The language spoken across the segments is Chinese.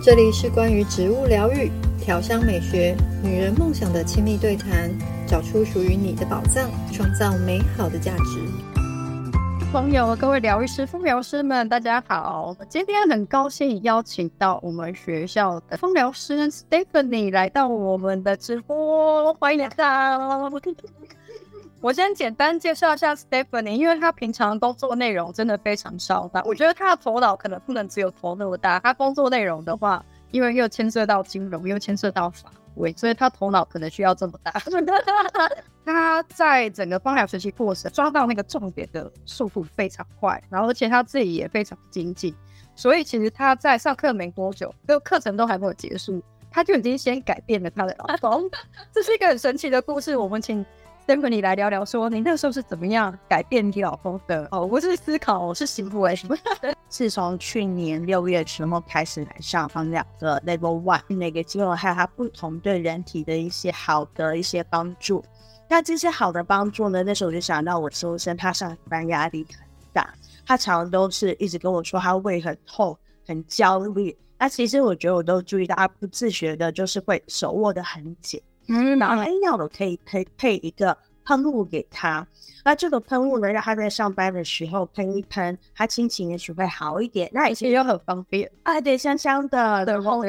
这里是关于植物疗愈、调香美学、女人梦想的亲密对谈，找出属于你的宝藏，创造美好的价值。朋友，各位疗愈师、芳疗师们，大家好！今天很高兴邀请到我们学校的芳疗师 Stephanie 来到我们的直播，欢迎来到。我先简单介绍一下 Stephanie，因为她平常工作内容真的非常浩大。我觉得她的头脑可能不能只有头那么大。她工作内容的话，因为又牵涉到金融，又牵涉到法规，所以她头脑可能需要这么大。她在整个方疗学习过程抓到那个重点的速度非常快，然后而且她自己也非常精进，所以其实她在上课没多久，这个课程都还没有结束，她就已经先改变了她的老公。这是一个很神奇的故事，我们请。先跟你来聊聊，说你那时候是怎么样改变你老公的？哦，我是思考，我是行为什么？是从去年六月时候开始来上芳疗的 Level One 那个机构，还有它不同对人体的一些好的一些帮助。那这些好的帮助呢？那时候我就想到我先生，他上班压力很大，他常常都是一直跟我说他胃很痛、很焦虑。那其实我觉得我都注意到，他不自觉的，就是会手握得很紧。嗯，然后哎，要的可以可以配一个喷雾给他。那这个喷雾呢，让他在上班的时候喷一喷，他心情也许会好一点。那也其实又很方便，啊，对，香香的，对，然后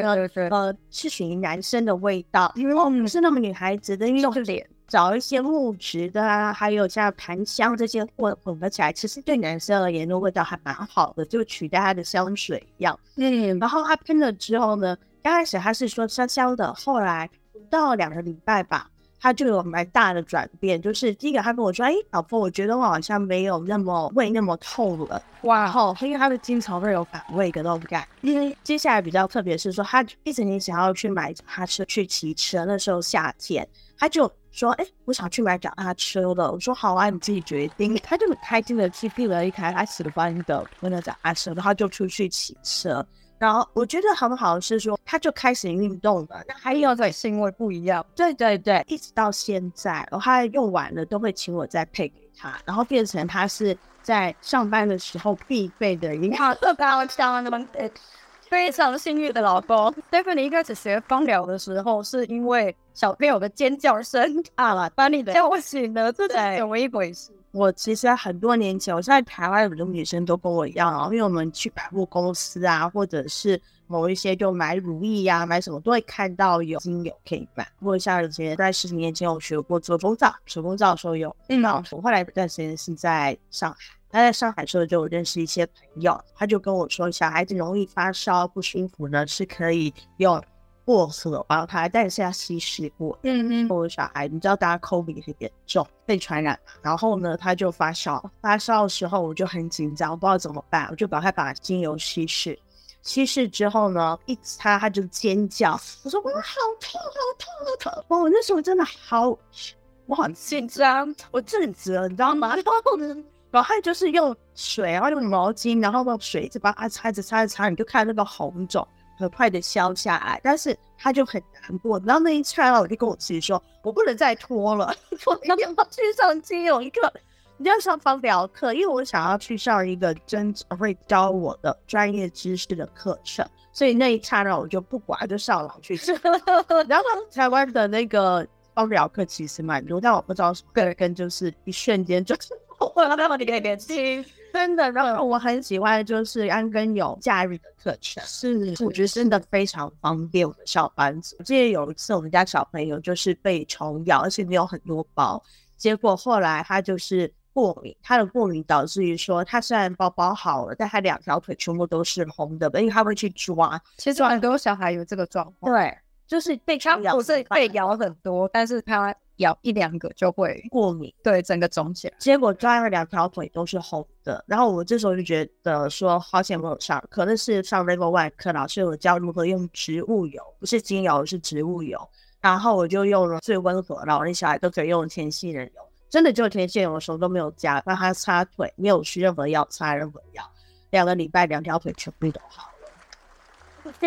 呃，是属于男生的味道，因为我们不是那么女孩子的，用脸找一些木质的啊，还有像檀香这些混混合起来，其实对男生而言的味道还蛮好的，就取代他的香水一样。嗯，然后他喷了之后呢，刚开始他是说香香的，后来。到两个礼拜吧，他就有蛮大的转变。就是第一个，他跟我说：“哎，老婆，我觉得我好像没有那么胃那么痛了。”哇，后因为他的经常会有反胃的那种感。因为接下来比较特别是说，他一直你想要去买脚踏车去骑车，那时候夏天，他就说：“哎，我想去买脚踏车了。”我说：“好啊，你自己决定。”他就很开心的去订了一台他喜欢的那个脚踏车，然后就出去骑车。然后我觉得很好的是说，他就开始运动了。那还有在是因为不一样，对对对，一直到现在，然后他用完了都会请我再配给他，然后变成他是在上班的时候必备的一套。特别像那么非常幸运的老公。Stephanie 一开始学芳疗的时候，是因为小朋友的尖叫声 啊，把你叫醒了，这是怎么一回事？我其实很多年前，我现在台湾很多女生都跟我一样啊，因为我们去百货公司啊，或者是某一些就买乳液呀、啊，买什么都会看到有精油可以买。或者像以前在十几年前，我学过做工皂，手工皂的时候有。嗯，我后来一段时间是在上海，他在上海的时候就有认识一些朋友，他就跟我说，小孩子容易发烧不舒服呢，是可以用。薄荷，然后他还带下稀释过。嗯嗯，我的小孩，你知道，大家 COVID 很严重，被传染。然后呢，他就发烧，发烧的时候我就很紧张，我不知道怎么办，我就赶快把精油稀释。稀释之后呢，一擦他就尖叫，我说我好痛，好痛，好痛！哇，我那时候真的好，我很紧张，我震慑，你知道吗？然后呢然后他就是用水，然后用毛巾，然后用水一直把它擦着擦着擦，你就看那个红肿。很快的消下来，但是他就很难过。然后那一刹那，我就跟我自己说：“我不能再拖了，我要去上金融课，你要上方疗课，因为我想要去上一个真正会教我的专业知识的课程。”所以那一刹那，我就不管，就上了去。然后台湾的那个方疗课其实蛮多，但我不知道是个人就是一瞬间就是 我要让你给年轻。真的，然后我很喜欢就是安根有假日的课程，是，我觉得真的非常方便我们上班族。我记得有一次我们家小朋友就是被虫咬，而且没有很多包，结果后来他就是过敏，他的过敏导致于说他虽然包包好了，但他两条腿全部都是红的，因为他会去抓。其实很多小孩有这个状况，对，就是被虫咬，不是被咬很多，但是他。咬一两个就会过敏，对，整个肿起来，结果抓了两条腿都是红的。然后我这时候就觉得说，好险没有上，可能是上 Level One 课，老师有教如何用植物油，不是精油，是植物油。然后我就用了最温和，然后那小孩都可以用天杏仁油，真的就天杏仁油，什么都没有加，让他擦腿，没有吃任何药，擦任何药，两个礼拜两条腿全部都好。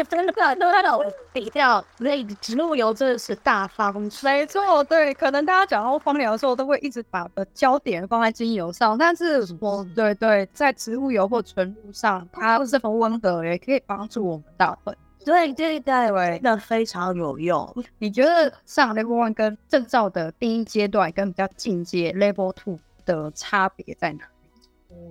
真的都在那比较，那植物油真的是大方。没错，对，可能大家讲到芳疗的时候，都会一直把焦点放在精油上，但是我对对，在植物油或纯露上，它是很温和，也可以帮助我们大部分。对对对，真的非常有用。你觉得上 Level One 跟证照的第一阶段跟比较进阶 Level Two 的差别在哪？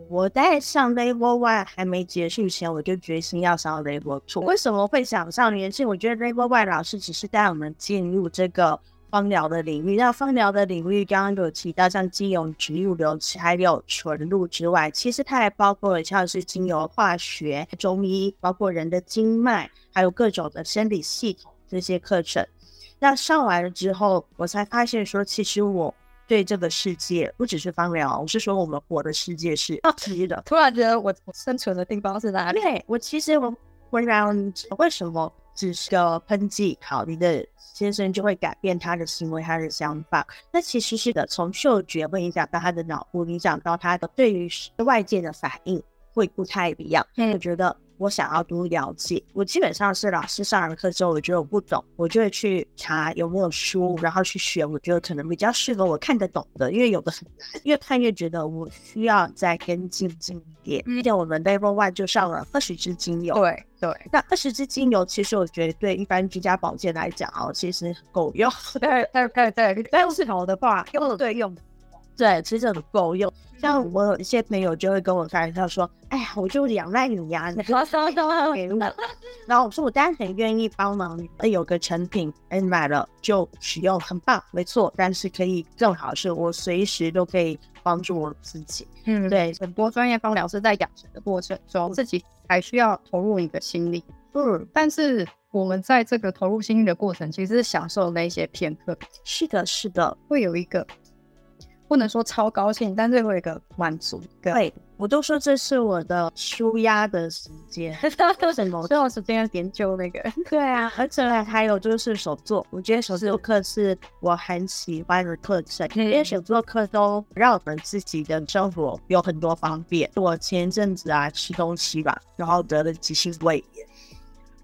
我在上 Level One 还没结束前，我就决心要上 Level Two。为什么会想上联系？我觉得 Level One 老师只是带我们进入这个芳疗的领域。那芳疗的领域刚刚有提到，像精油、植物流还有纯露之外，其实它还包括了像是精油化学、中医，包括人的经脉，还有各种的生理系统这些课程。那上完了之后，我才发现说，其实我。对这个世界不只是芳疗，我是说我们活的世界是好奇的。突然觉得我我生存的地方是哪里？对，我其实我会让为什么只是个喷剂，好，你的先生就会改变他的行为，他的想法。那其实是的，从嗅觉会影响到他的脑部，影响到他的对于外界的反应会不太一样。嗯，我觉得。我想要多了解，我基本上是老师上完课之后，我觉得我不懂，我就会去查有没有书，然后去选我觉得可能比较适合我看得懂的，因为有的很难，越看越觉得我需要再跟进进一点。毕竟我们 Level One 就上了二十支精油，对对，那二十支精油其实我觉得对一般居家保健来讲哦，其实够用。对对对对，但是好的话用对用。对，其实很够用。像我有一些朋友就会跟我开玩笑说：“哎呀，我就仰赖你呀，你说什么都要 给我。”然后我说：“我当然很愿意帮忙。有个成品，哎，买了就使用，很棒，没错。但是可以更好是，我随时都可以帮助我自己。嗯，对，很多专业芳疗师在养成的过程中，自己还需要投入一个心力。嗯，但是我们在这个投入心力的过程，其实是享受那些片刻。是的，是的，会有一个。不能说超高兴，但是会有一个满足。对，我都说这是我的舒压的时间。什么？最后时间要研究那个。对啊，而且还有就是手作，我觉得手作课是我很喜欢的课程，因为手作课都让我们自己的生活有很多方便。我前阵子啊吃东西吧，然后得了急性胃炎，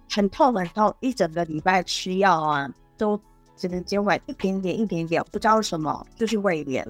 很痛很痛，一整个礼拜吃药啊，都只能减缓一点点一点点，不知道什么，就是胃炎。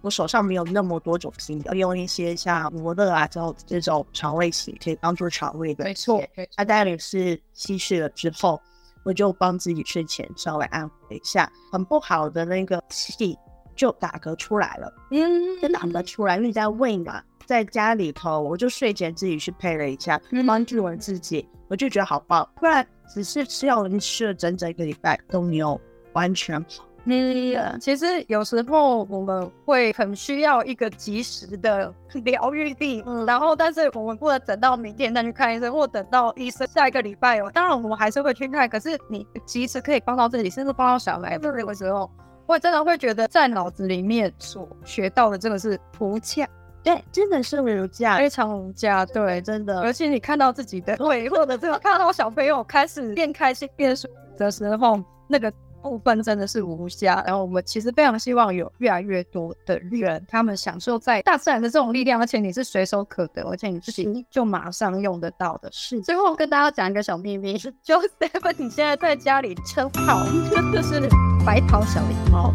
我手上没有那么多种精油，用一些像罗勒啊这种这种肠胃型可以帮助肠胃的。没错，它待会是稀释了之后，我就帮自己睡前稍微安抚一下，很不好的那个气就打嗝出来了。嗯，就打嗝出来，因为在胃嘛，在家里头，我就睡前自己去配了一下，帮助我自己，我就觉得好棒。不然只是吃药，吃了整整一个礼拜都没有完全好。嗯，其实有时候我们会很需要一个及时的 疗愈力，嗯，然后但是我们不能等到明天再去看医生，或等到医生下一个礼拜哦。当然我们还是会去看，可是你及时可以帮到自己，甚至帮到小孩。这个时候，我真的会觉得在脑子里面所学到的真的是无价，对，真的是无价，非常无价，对，真的。而且你看到自己的 腿，或者这个看到小朋友开始变开心、变舒服的时候，那个。部分真的是无暇，然后我们其实非常希望有越来越多的人，他们享受在大自然的这种力量，而且你是随手可得，而且你自己就马上用得到的。是。最后跟大家讲一个小秘密，就 Stephen 你现在在家里称号就是白桃小狸猫，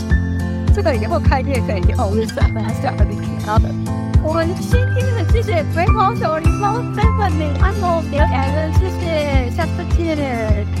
这个以后开业可以用日常分享的礼貌的。我们今天的谢谢白桃小狸猫 Stephen 你按我留言，谢谢，下次见。